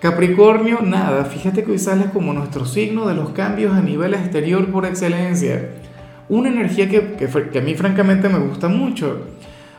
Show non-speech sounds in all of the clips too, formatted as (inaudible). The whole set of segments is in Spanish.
Capricornio, nada, fíjate que hoy sale como nuestro signo de los cambios a nivel exterior por excelencia. Una energía que, que, a mí francamente me gusta mucho.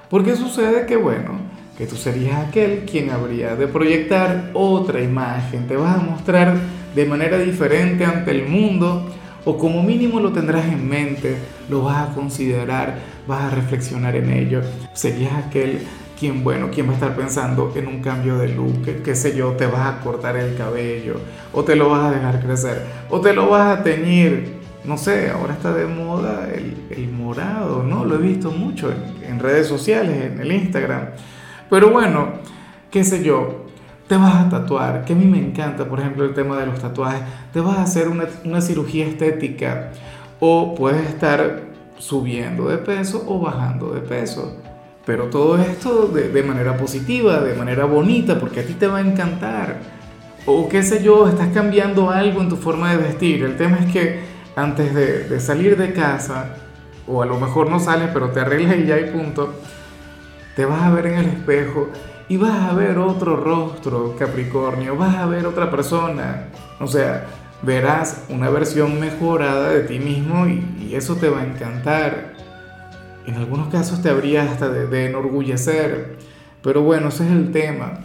Porque sucede que, bueno, que tú serías aquel quien habría de proyectar otra imagen, te vas a mostrar de manera diferente ante el mundo o como mínimo lo tendrás en mente, lo vas a considerar, vas a reflexionar en ello. Serías aquel ¿Quién, bueno, quién va a estar pensando en un cambio de look, qué, sé yo, te vas a cortar el cabello, o te lo vas a dejar crecer, o te lo vas a teñir, no sé, ahora está de moda el, morado, ¿no? Lo he visto mucho en, redes sociales, en el Instagram. Pero bueno, qué sé yo, te vas a tatuar, que a mí me encanta, por ejemplo, el tema de los tatuajes, te vas a hacer una, una cirugía estética, o puedes estar subiendo de peso o bajando de peso. Pero todo esto de, manera positiva, de manera bonita, porque a ti te va a encantar. O qué sé yo, estás cambiando algo en tu forma de vestir. El tema es que antes de, salir de casa, o a lo mejor no sales, pero te arreglas y ya hay punto, te vas a ver en el espejo y vas a ver otro rostro, Capricornio, vas a ver otra persona. O sea, verás una versión mejorada de ti mismo y eso te va a encantar. En algunos casos te habría hasta de, enorgullecer, pero bueno, ese es el tema.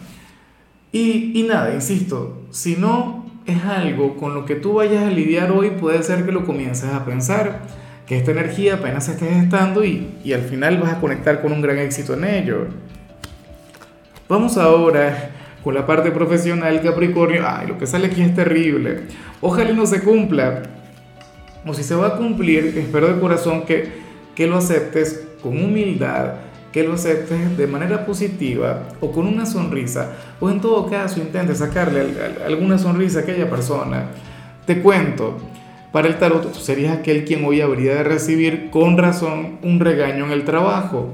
Y, y nada, insisto, si no es algo con lo que tú vayas a lidiar hoy, puede ser que lo comiences a pensar, que esta energía apenas se esté gestando y, y al final vas a conectar con un gran éxito en ello. Vamos ahora con la parte profesional, Capricornio. Ay, lo que sale aquí es terrible. Ojalá no se cumpla. O si se va a cumplir, espero de corazón que que lo aceptes con humildad, que lo aceptes de manera positiva o con una sonrisa, o en todo caso intentes sacarle alguna sonrisa a aquella persona. Te cuento, para el tarot tú serías aquel quien hoy habría de recibir con razón un regaño en el trabajo.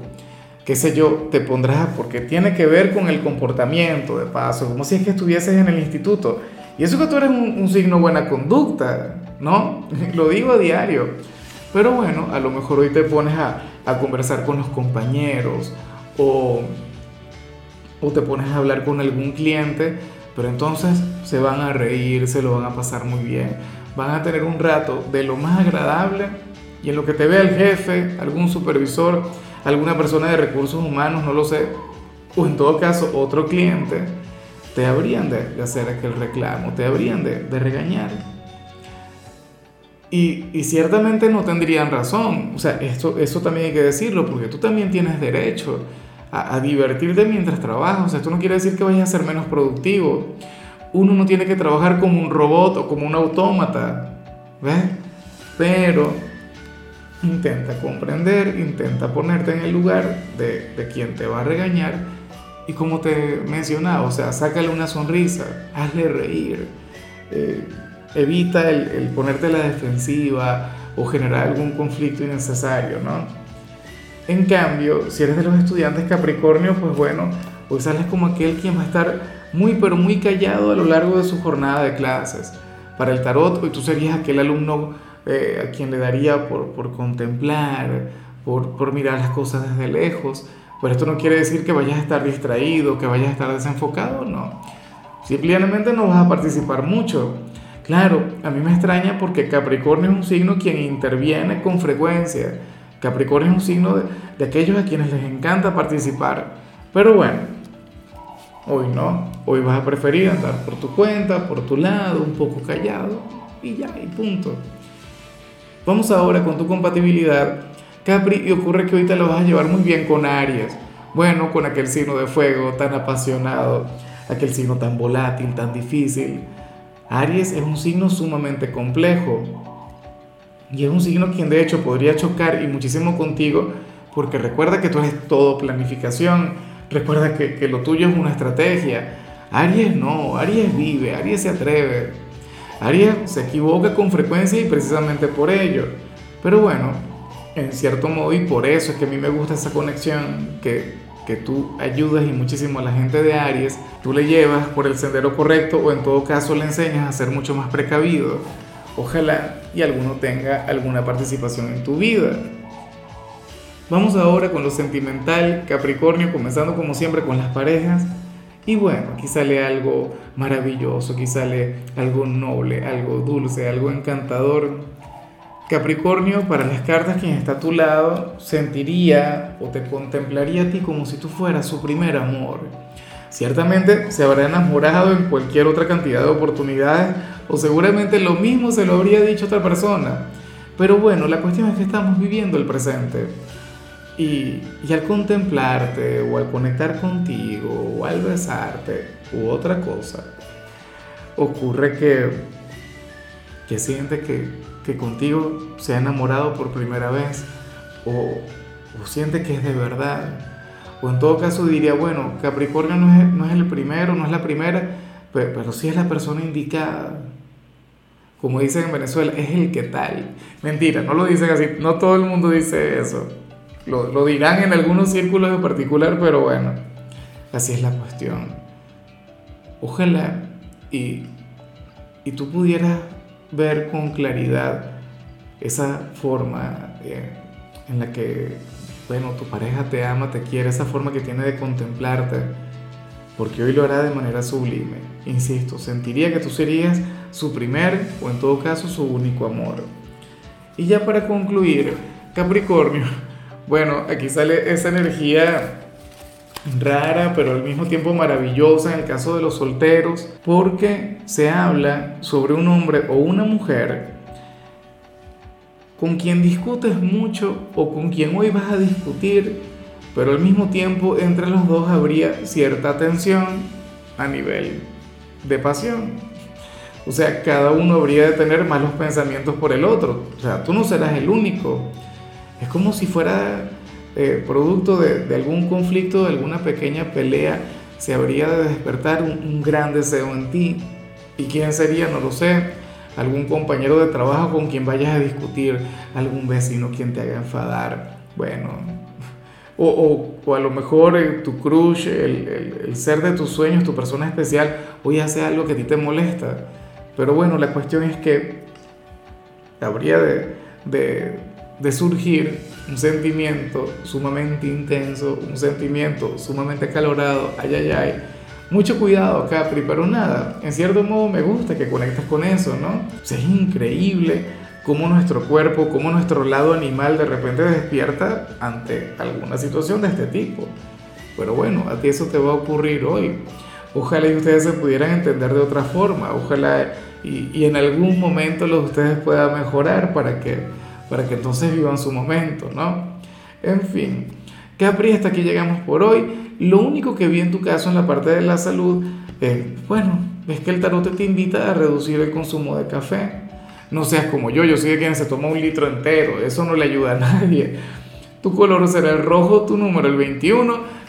Qué sé yo, te pondrás porque tiene que ver con el comportamiento de paso, como si es que estuvieses en el instituto. Y eso que tú eres un, un signo buena conducta, ¿no? (laughs) Lo digo a diario. Pero bueno, a lo mejor hoy te pones a, conversar con los compañeros o, o te pones a hablar con algún cliente, pero entonces se van a reír, se lo van a pasar muy bien, van a tener un rato de lo más agradable y en lo que te vea el jefe, algún supervisor, alguna persona de recursos humanos, no lo sé, o en todo caso otro cliente, te habrían de, hacer aquel reclamo, te habrían de, de regañar. Y, ciertamente no tendrían razón. O sea, esto, eso también hay que decirlo, porque tú también tienes derecho a, divertirte mientras trabajas. O sea, esto no quiere decir que vayas a ser menos productivo. Uno no tiene que trabajar como un robot o como un autómata. ¿Ves? Pero intenta comprender, intenta ponerte en el lugar de, de quien te va a regañar. Y como te mencionaba, o sea, sácale una sonrisa, hazle reír. Eh, evita el, ponerte a la defensiva o generar algún conflicto innecesario, ¿no? En cambio, si eres de los estudiantes Capricornio, pues bueno, hoy sales como aquel quien va a estar muy pero muy callado a lo largo de su jornada de clases. Para el tarot, hoy tú serías aquel alumno eh, a quien le daría por, por contemplar, por, por, mirar las cosas desde lejos. Pero esto no quiere decir que vayas a estar distraído, que vayas a estar desenfocado, no. Simplemente no vas a participar mucho. Claro, a mí me extraña porque Capricornio es un signo quien interviene con frecuencia. Capricornio es un signo de, aquellos a quienes les encanta participar. Pero bueno, hoy no. Hoy vas a preferir andar por tu cuenta, por tu lado, un poco callado y ya, y punto. Vamos ahora con tu compatibilidad. Capri, y ocurre que hoy te lo vas a llevar muy bien con Aries. Bueno, con aquel signo de fuego tan apasionado, aquel signo tan volátil, tan difícil Aries es un signo sumamente complejo y es un signo quien de hecho podría chocar y muchísimo contigo porque recuerda que tú eres todo planificación, recuerda que, lo tuyo es una estrategia. Aries no, Aries vive, Aries se atreve. Aries se equivoca con frecuencia y precisamente por ello. Pero bueno, en cierto modo y por eso es que a mí me gusta esa conexión que, que tú ayudas y muchísimo a la gente de Aries, tú le llevas por el sendero correcto o en todo caso le enseñas a ser mucho más precavido. Ojalá y alguno tenga alguna participación en tu vida. Vamos ahora con lo sentimental, Capricornio, comenzando como siempre con las parejas. Y bueno, aquí sale algo maravilloso, aquí sale algo noble, algo dulce, algo encantador. Capricornio, para las cartas, quien está a tu lado sentiría o te contemplaría a ti como si tú fueras su primer amor. Ciertamente se habrá enamorado en cualquier otra cantidad de oportunidades o seguramente lo mismo se lo habría dicho otra persona. Pero bueno, la cuestión es que estamos viviendo el presente. Y, al contemplarte o al conectar contigo o al besarte u otra cosa, ocurre que, que siente que, que contigo se ha enamorado por primera vez o, siente que es de verdad. O en todo caso diría, bueno, Capricornio no es, no es el primero, no es la primera, pero, pero sí es la persona indicada. Como dicen en Venezuela, es el que tal. Mentira, no lo dicen así, no todo el mundo dice eso. Lo, dirán en algunos círculos en particular, pero bueno, así es la cuestión. Ojalá y, y tú pudieras ver con claridad esa forma eh, en la que, bueno, tu pareja te ama, te quiere, esa forma que tiene de contemplarte, porque hoy lo hará de manera sublime. Insisto, sentiría que tú serías su primer o en todo caso su único amor. Y ya para concluir, Capricornio, (laughs) bueno, aquí sale esa energía rara, pero al mismo tiempo maravillosa en el caso de los solteros, porque se habla sobre un hombre o una mujer con quien discutes mucho o con quien hoy vas a discutir, pero al mismo tiempo entre los dos habría cierta tensión a nivel de pasión. O sea, cada uno habría de tener malos pensamientos por el otro. O sea, tú no serás el único. Es como si fuera eh, producto de, algún conflicto, de alguna pequeña pelea, se habría de despertar un, gran deseo en ti. ¿Y quién sería? No lo sé. Algún compañero de trabajo con quien vayas a discutir, algún vecino quien te haga enfadar. Bueno, o, o, a lo mejor eh, tu crush, el, el, ser de tus sueños, tu persona especial, hoy hace algo que a ti te molesta. Pero bueno, la cuestión es que habría de, de de surgir un sentimiento sumamente intenso, un sentimiento sumamente acalorado, ay, ay, ay. Mucho cuidado, Capri, pero nada, en cierto modo me gusta que conectes con eso, ¿no? es increíble cómo nuestro cuerpo, cómo nuestro lado animal de repente despierta ante alguna situación de este tipo. Pero bueno, a ti eso te va a ocurrir hoy. Ojalá y ustedes se pudieran entender de otra forma, ojalá y, y en algún momento los ustedes puedan mejorar para que para que entonces vivan su momento, ¿no? En fin, Capri, hasta aquí llegamos por hoy. Lo único que vi en tu caso en la parte de la salud, bueno, es que el tarot te invita a reducir el consumo de café. No seas como yo, yo soy de quien se toma un litro entero, eso no le ayuda a nadie. Tu color será el rojo, tu número el 21.